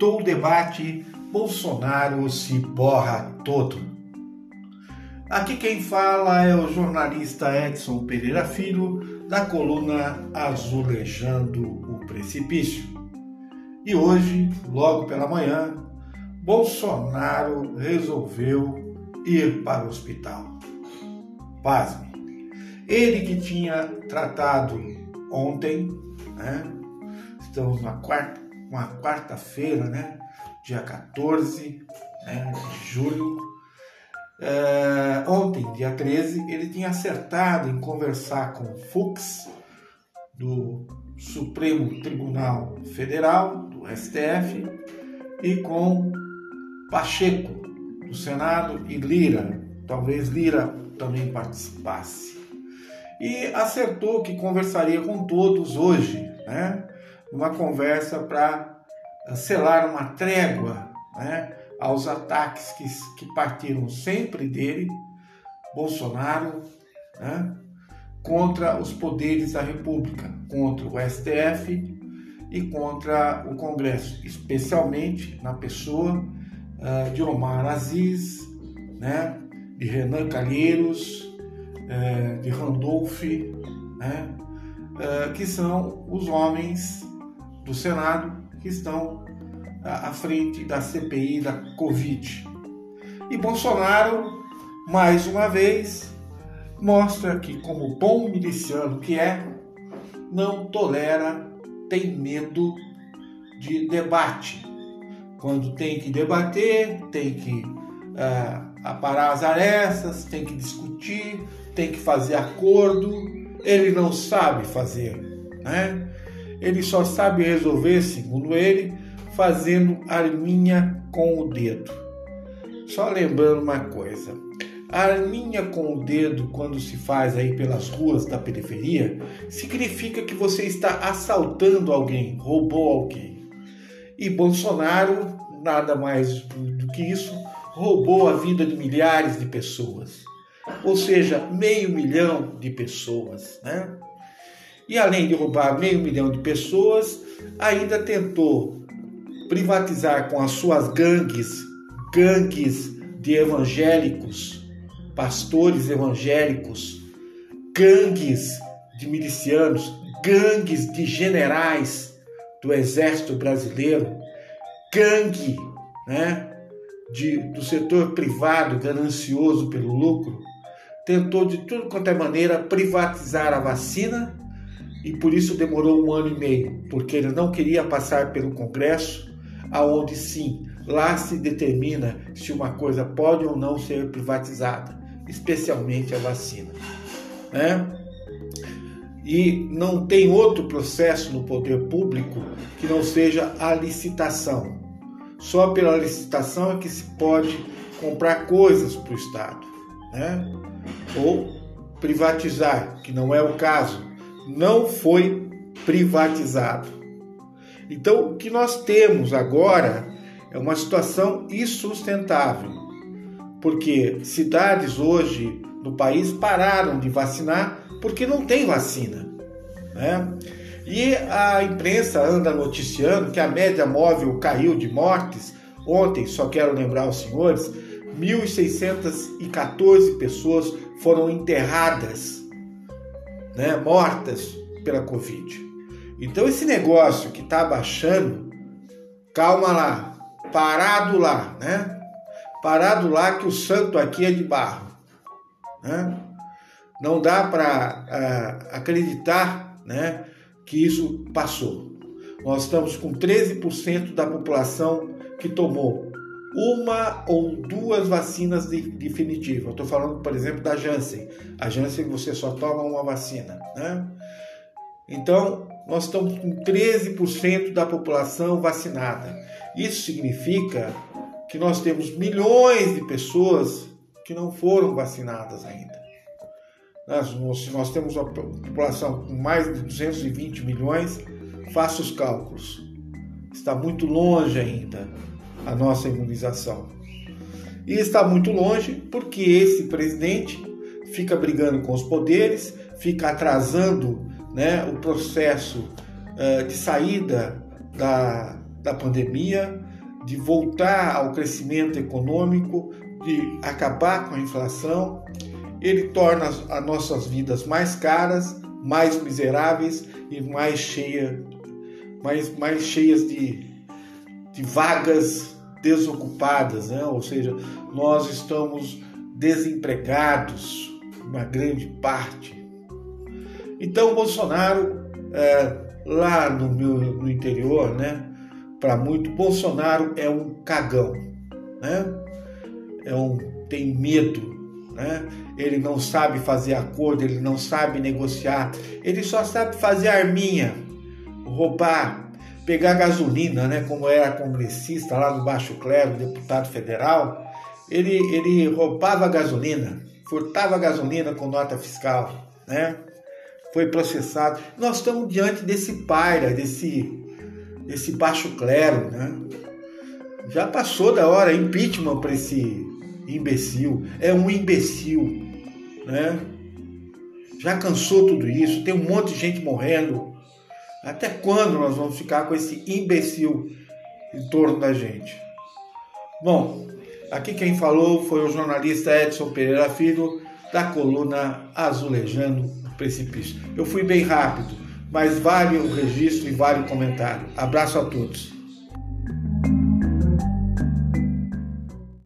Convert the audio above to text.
voltou o debate, Bolsonaro se borra todo. Aqui quem fala é o jornalista Edson Pereira Filho, da coluna Azulejando o Precipício. E hoje, logo pela manhã, Bolsonaro resolveu ir para o hospital. Pasme. Ele que tinha tratado ontem, né? Estamos na quarta, uma quarta-feira, né? Dia 14 né? de julho. É, ontem, dia 13, ele tinha acertado em conversar com Fux, do Supremo Tribunal Federal, do STF, e com Pacheco, do Senado, e Lira. Talvez Lira também participasse. E acertou que conversaria com todos hoje, né? Uma conversa para selar uma trégua, né? Aos ataques que, que partiram sempre dele, Bolsonaro, né? contra os poderes da República, contra o STF e contra o Congresso, especialmente na pessoa uh, de Omar Aziz, né, de Renan Calheiros, uh, de Randolph, né, uh, que são os homens do Senado que estão à frente da CPI da Covid. E Bolsonaro, mais uma vez, mostra que, como bom miliciano que é, não tolera tem medo de debate. Quando tem que debater, tem que uh, aparar as arestas, tem que discutir, tem que fazer acordo, ele não sabe fazer, né? Ele só sabe resolver, segundo ele, fazendo arminha com o dedo. Só lembrando uma coisa, arminha com o dedo, quando se faz aí pelas ruas da periferia, significa que você está assaltando alguém, roubou alguém. E Bolsonaro, nada mais do que isso, roubou a vida de milhares de pessoas. Ou seja, meio milhão de pessoas. Né? E além de roubar meio milhão de pessoas, ainda tentou privatizar com as suas gangues, gangues de evangélicos, pastores evangélicos, gangues de milicianos, gangues de generais do exército brasileiro, gangue né, de, do setor privado ganancioso pelo lucro, tentou de tudo quanto é maneira privatizar a vacina e por isso demorou um ano e meio, porque ele não queria passar pelo Congresso, aonde sim, lá se determina se uma coisa pode ou não ser privatizada especialmente a vacina. Né? E não tem outro processo no poder público que não seja a licitação. Só pela licitação é que se pode comprar coisas para o Estado, né? ou privatizar, que não é o caso. Não foi privatizado. Então, o que nós temos agora é uma situação insustentável porque cidades hoje no país pararam de vacinar porque não tem vacina. Né? E a imprensa anda noticiando que a média móvel caiu de mortes. Ontem, só quero lembrar aos senhores, 1.614 pessoas foram enterradas, né, mortas pela Covid. Então, esse negócio que está baixando, calma lá, parado lá, né? parado lá que o santo aqui é de barro. Né? Não dá para uh, acreditar né, que isso passou. Nós estamos com 13% da população que tomou uma ou duas vacinas de, definitivas. Estou falando, por exemplo, da Janssen. A Janssen você só toma uma vacina. Né? Então, nós estamos com 13% da população vacinada. Isso significa que nós temos milhões de pessoas que não foram vacinadas ainda. Nós, nós temos uma população com mais de 220 milhões, faça os cálculos. Está muito longe ainda a nossa imunização. E está muito longe porque esse presidente fica brigando com os poderes, fica atrasando né, o processo uh, de saída da, da pandemia, de voltar ao crescimento econômico, de acabar com a inflação. Ele torna as nossas vidas mais caras, mais miseráveis e mais, cheia, mais, mais cheias de, de vagas desocupadas, né? ou seja, nós estamos desempregados, uma grande parte. Então, Bolsonaro, é, lá no, meu, no interior, né, para muito, Bolsonaro é um cagão, né? é um, tem medo, né? ele não sabe fazer acordo, ele não sabe negociar, ele só sabe fazer arminha, roubar, pegar gasolina, né? como era congressista lá no Baixo Clero, deputado federal, ele, ele roubava gasolina, furtava gasolina com nota fiscal, né? foi processado. Nós estamos diante desse paira, desse, desse baixo clero, né? Já passou da hora impeachment para esse imbecil. É um imbecil, né? Já cansou tudo isso, tem um monte de gente morrendo. Até quando nós vamos ficar com esse imbecil em torno da gente? Bom, aqui quem falou foi o jornalista Edson Pereira Filho, da coluna Azulejando o Precipício. Eu fui bem rápido, mas vale o registro e vale o comentário. Abraço a todos.